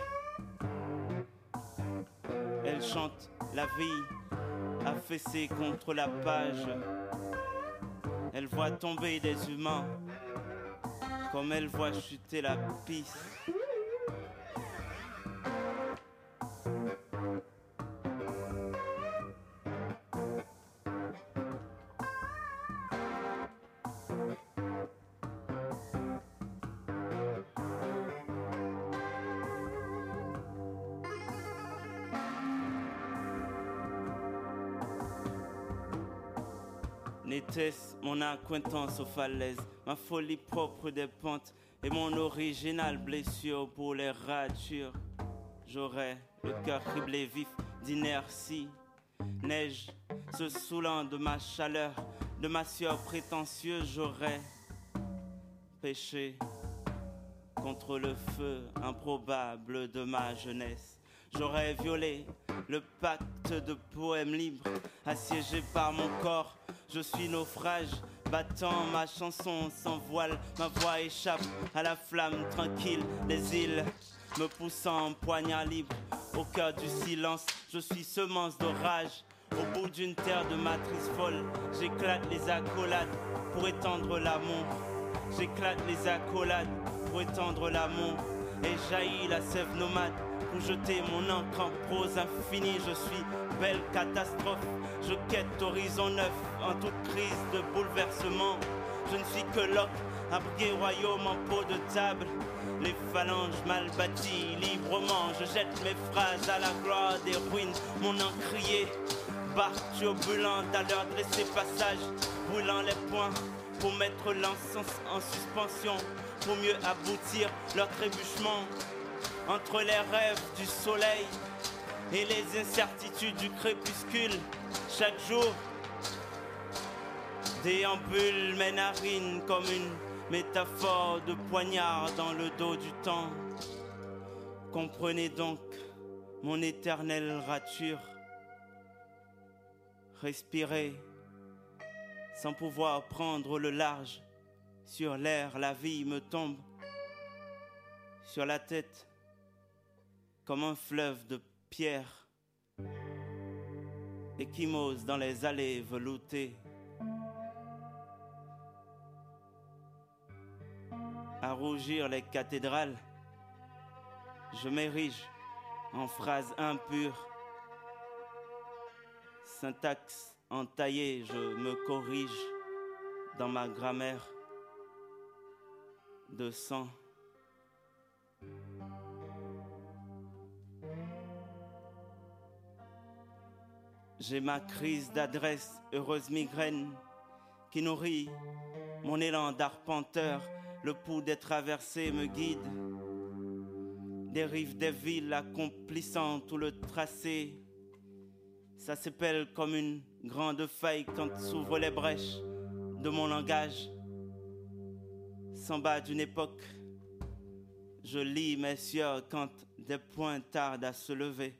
Elle chante la vie affaissée contre la page. Elle voit tomber des humains comme elle voit chuter la piste. N'était-ce mon acquaintance aux falaises, ma folie propre des pentes et mon original blessure pour les ratures. J'aurais le cœur criblé vif d'inertie, neige se saoulant de ma chaleur, de ma sueur prétentieuse, j'aurais péché contre le feu improbable de ma jeunesse. J'aurais violé le pacte de poèmes libres, assiégé par mon corps. Je suis naufrage, battant ma chanson sans voile. Ma voix échappe à la flamme tranquille des îles, me poussant en poignard libre. Au cœur du silence, je suis semence d'orage. Au bout d'une terre de matrice folle, j'éclate les accolades pour étendre l'amour. J'éclate les accolades pour étendre l'amour. Et jaillit la sève nomade pour jeter mon encre en prose infinie. Je suis belle catastrophe, je quête horizon neuf en toute crise de bouleversement. Je ne suis que Locke, abrigué royaume en peau de table. Les phalanges mal bâties, librement, je jette mes phrases à la gloire des ruines. Mon encrier, barre turbulente à leur dresser passage, brûlant les poings pour mettre l'encens en suspension, pour mieux aboutir leur trébuchement entre les rêves du soleil et les incertitudes du crépuscule. Chaque jour, déambule mes narines comme une métaphore de poignard dans le dos du temps. Comprenez donc mon éternelle rature. Respirer sans pouvoir prendre le large. Sur l'air, la vie me tombe sur la tête comme un fleuve de pierre échymose dans les allées veloutées. À rougir les cathédrales, je m'érige en phrases impures. Syntaxe entaillée, je me corrige dans ma grammaire de sang. J'ai ma crise d'adresse, heureuse migraine, qui nourrit mon élan d'arpenteur. Le pouls des traversées me guide. Des rives des villes accomplissant tout le tracé. Ça s'appelle comme une grande faille quand s'ouvrent les brèches de mon langage. S'en bas d'une époque, je lis mes sueurs quand des points tardent à se lever.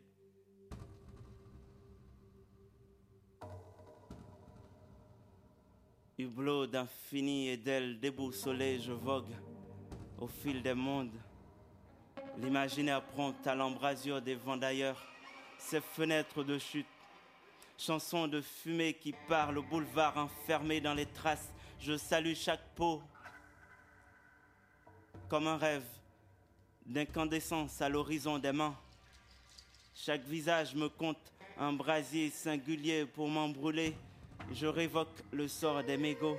Hublot d'infini et d'ailes déboussolées, je vogue au fil des mondes. L'imaginaire prompt à l'embrasure des vents d'ailleurs, ces fenêtres de chute, chansons de fumée qui parlent au boulevard enfermé dans les traces. Je salue chaque peau comme un rêve d'incandescence à l'horizon des mains. Chaque visage me compte un brasier singulier pour m'embrûler je révoque le sort des mégots.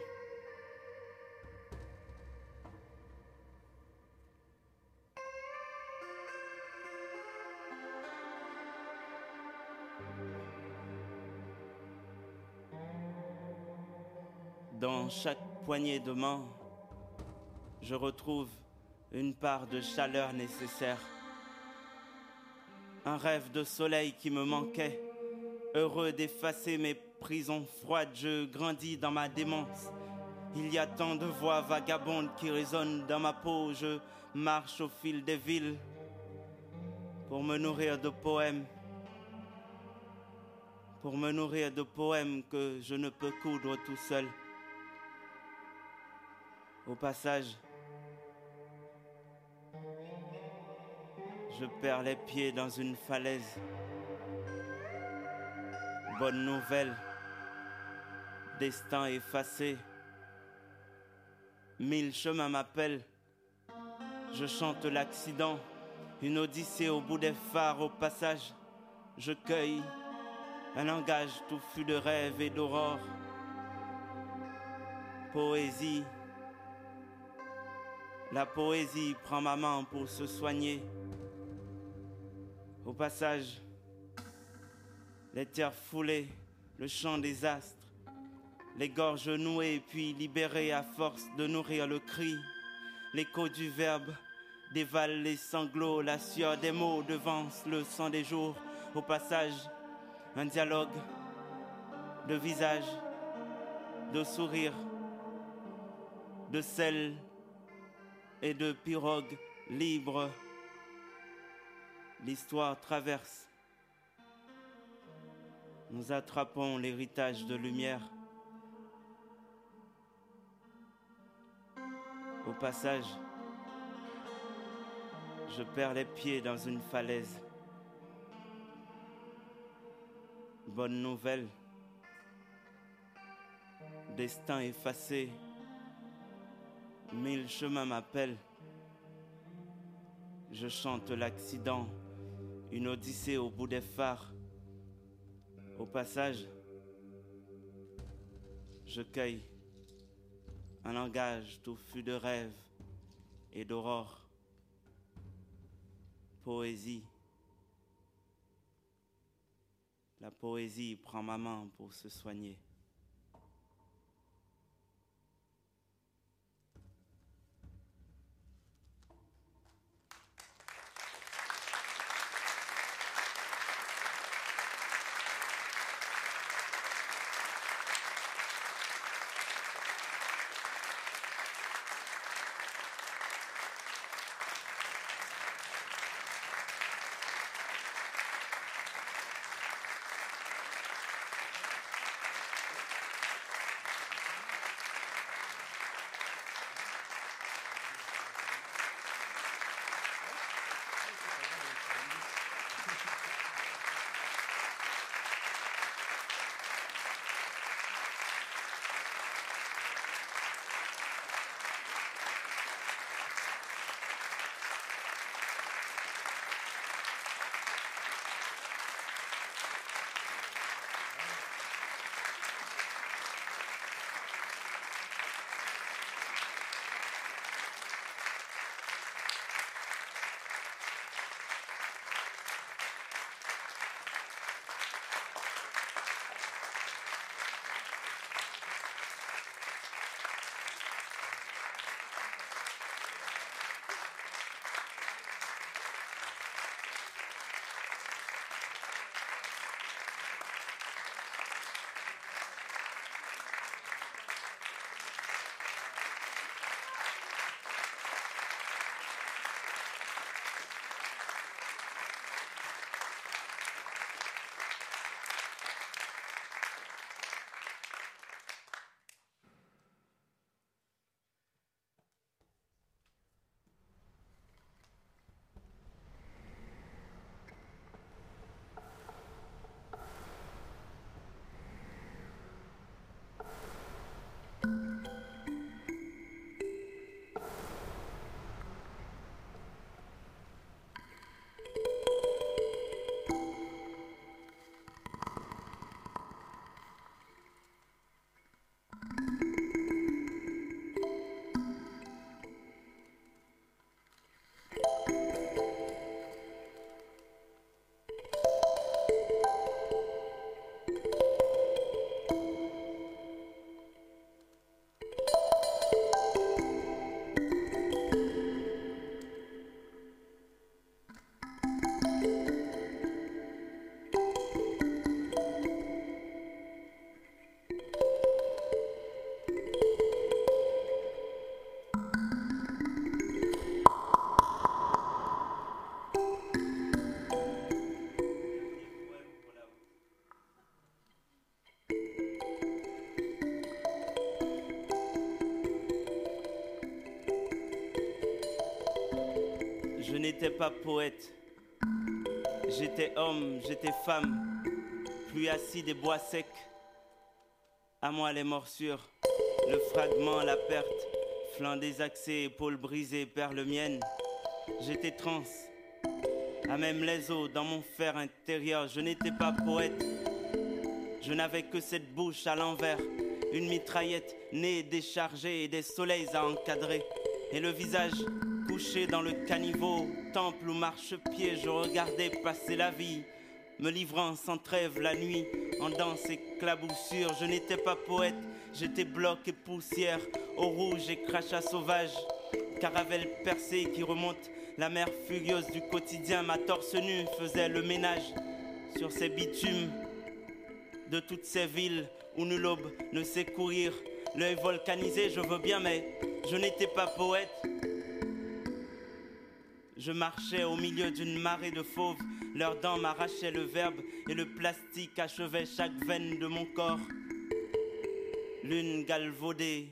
Dans chaque poignée de main, je retrouve une part de chaleur nécessaire. Un rêve de soleil qui me manquait, heureux d'effacer mes prison froide, je grandis dans ma démence. Il y a tant de voix vagabondes qui résonnent dans ma peau. Je marche au fil des villes pour me nourrir de poèmes. Pour me nourrir de poèmes que je ne peux coudre tout seul. Au passage, je perds les pieds dans une falaise. Bonne nouvelle destin effacé. Mille chemins m'appellent, je chante l'accident, une odyssée au bout des phares au passage. Je cueille un langage touffu de rêves et d'aurore. Poésie, la poésie prend ma main pour se soigner. Au passage, les terres foulées, le chant des astres les gorges nouées puis libérées à force de nourrir le cri. L'écho du verbe dévale les sanglots, la sueur des mots devance le sang des jours. Au passage, un dialogue de visage, de sourire, de sel et de pirogue libre. L'histoire traverse. Nous attrapons l'héritage de lumière. Au passage, je perds les pieds dans une falaise. Bonne nouvelle, destin effacé, mille chemins m'appellent. Je chante l'accident, une odyssée au bout des phares. Au passage, je cueille un langage touffu de rêves et d'aurore. Poésie. La poésie prend ma main pour se soigner. N'étais pas poète. J'étais homme, j'étais femme. Pluie acide des bois secs. À moi les morsures, le fragment, la perte. Flanc désaxé, épaules brisées, perles miennes. J'étais trans. À même les os, dans mon fer intérieur, je n'étais pas poète. Je n'avais que cette bouche à l'envers, une mitraillette née déchargée et des soleils à encadrer. Et le visage couché dans le caniveau, temple ou marchepied, je regardais passer la vie, me livrant sans trêve la nuit, en danse éclaboussure. Je n'étais pas poète, j'étais bloc et poussière, au rouge et crachat sauvage, caravelle percée qui remonte la mer furieuse du quotidien. Ma torse nue faisait le ménage sur ces bitumes de toutes ces villes où nul aube ne sait courir. L'œil volcanisé, je veux bien, mais je n'étais pas poète. Je marchais au milieu d'une marée de fauves, leurs dents m'arrachaient le verbe et le plastique achevait chaque veine de mon corps. Lune galvaudée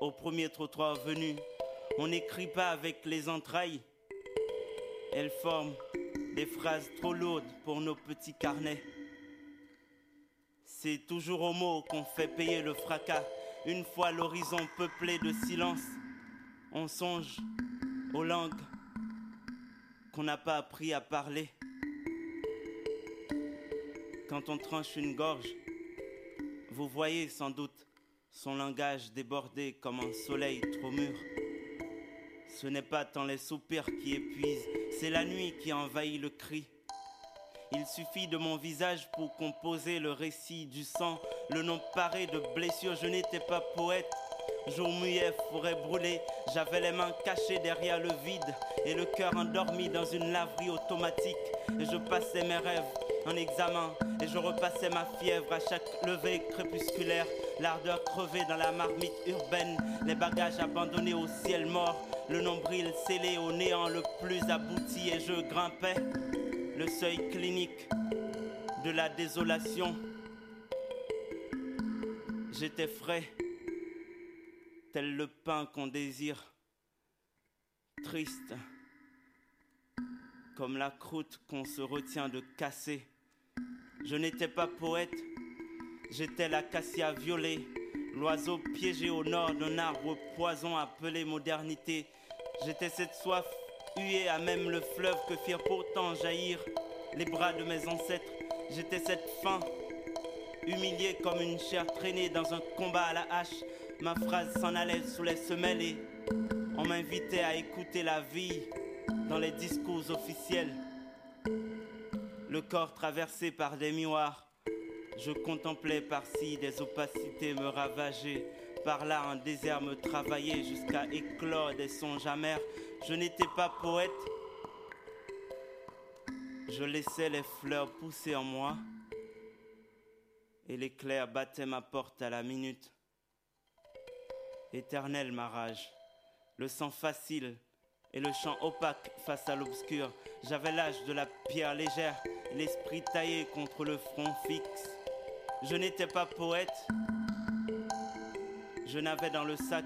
au, premier trottoir venu, on n'écrit pas avec les entrailles. Elles forment des phrases trop lourdes pour nos petits carnets. C'est toujours aux mots qu'on fait payer le fracas. Une fois l'horizon peuplé de silence, on songe aux langues qu'on n'a pas appris à parler. Quand on tranche une gorge, vous voyez sans doute son langage débordé comme un soleil trop mûr. Ce n'est pas tant les soupirs qui épuisent, c'est la nuit qui envahit le cri. Il suffit de mon visage pour composer le récit du sang, le nom paré de blessures. Je n'étais pas poète. Jour muet, forêt brûlée, j'avais les mains cachées derrière le vide et le cœur endormi dans une laverie automatique. Et je passais mes rêves en examen et je repassais ma fièvre à chaque levée crépusculaire. L'ardeur crevée dans la marmite urbaine, les bagages abandonnés au ciel mort, le nombril scellé au néant le plus abouti et je grimpais le seuil clinique de la désolation. J'étais frais, tel le pain qu'on désire, triste, comme la croûte qu'on se retient de casser. Je n'étais pas poète, j'étais l'acacia violet, l'oiseau piégé au nord d'un arbre poison appelé modernité. J'étais cette soif hué à même le fleuve que firent pourtant jaillir les bras de mes ancêtres. J'étais cette faim, humiliée comme une chair traînée dans un combat à la hache. Ma phrase s'en allait sous les semelles et on m'invitait à écouter la vie dans les discours officiels. Le corps traversé par des miroirs, je contemplais par-ci des opacités me ravager, par là un désert me travaillait jusqu'à éclore des songes amers. Je n'étais pas poète, je laissais les fleurs pousser en moi et l'éclair battait ma porte à la minute. Éternel ma rage, le sang facile et le chant opaque face à l'obscur. J'avais l'âge de la pierre légère, l'esprit taillé contre le front fixe. Je n'étais pas poète, je n'avais dans le sac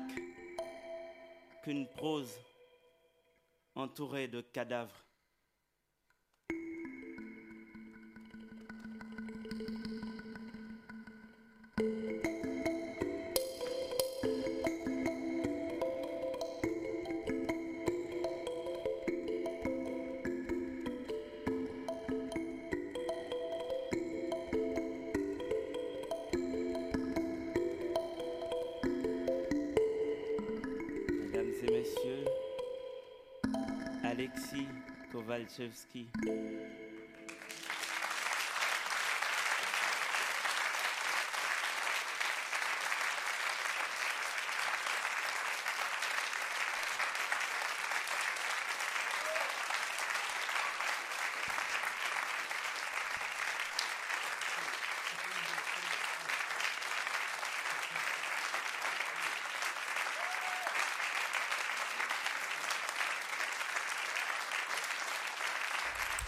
qu'une prose entouré de cadavres. Alexis Kowalczewski.